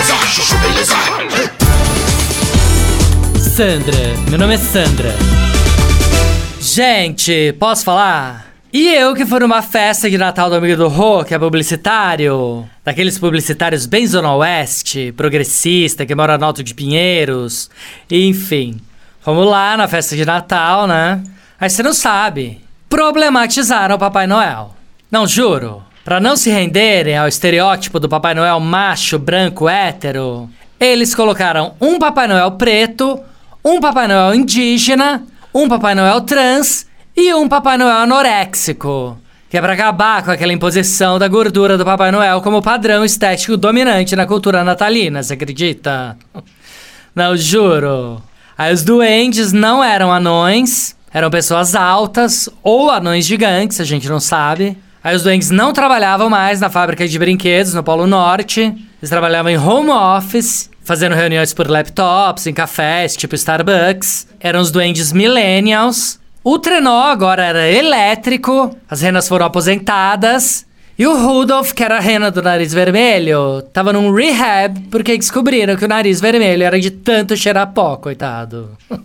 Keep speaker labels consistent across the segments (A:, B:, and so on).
A: beleza, chuchu beleza.
B: Sandra, meu nome é Sandra. Gente, posso falar? E eu que fui numa festa de Natal do amigo do Rô, que é publicitário, daqueles publicitários bem Zona Oeste, progressista, que mora no Alto de Pinheiros, enfim. Fomos lá na festa de Natal, né? Aí você não sabe. Problematizaram o Papai Noel. Não, juro. Pra não se renderem ao estereótipo do Papai Noel macho, branco, hétero, eles colocaram um Papai Noel preto, um Papai Noel indígena, um Papai Noel trans e um Papai Noel anoréxico. Que é pra acabar com aquela imposição da gordura do Papai Noel como padrão estético dominante na cultura natalina, você acredita? Não, juro. Aí os duendes não eram anões, eram pessoas altas ou anões gigantes, a gente não sabe. Aí os duendes não trabalhavam mais na fábrica de brinquedos no Polo Norte. Eles trabalhavam em home office, fazendo reuniões por laptops, em cafés, tipo Starbucks. Eram os duendes millennials. O trenó agora era elétrico, as renas foram aposentadas. E o Rudolph, que era a rena do nariz vermelho, tava num rehab porque descobriram que o nariz vermelho era de tanto cheirar pó, coitado.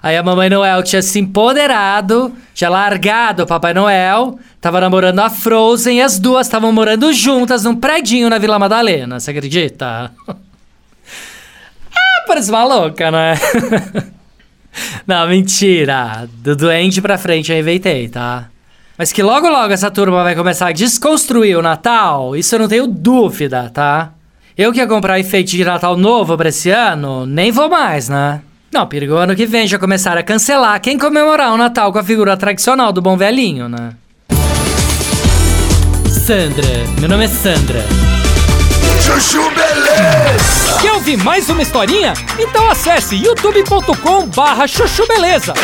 B: Aí a Mamãe Noel tinha se empoderado, tinha largado o Papai Noel, tava namorando a Frozen e as duas estavam morando juntas num predinho na Vila Madalena, você acredita? ah, parece uma louca, né? Não, mentira. Do doente pra frente eu inventei, tá? Mas que logo logo essa turma vai começar a desconstruir o Natal, isso eu não tenho dúvida, tá? Eu que ia comprar enfeite de Natal novo pra esse ano, nem vou mais, né? Não, perigo ano que vem já começar a cancelar quem comemorar o Natal com a figura tradicional do bom velhinho, né? Sandra, meu nome é Sandra.
A: Chuchu beleza.
C: Quer ouvir mais uma historinha? Então acesse youtube.com barra chuchu beleza.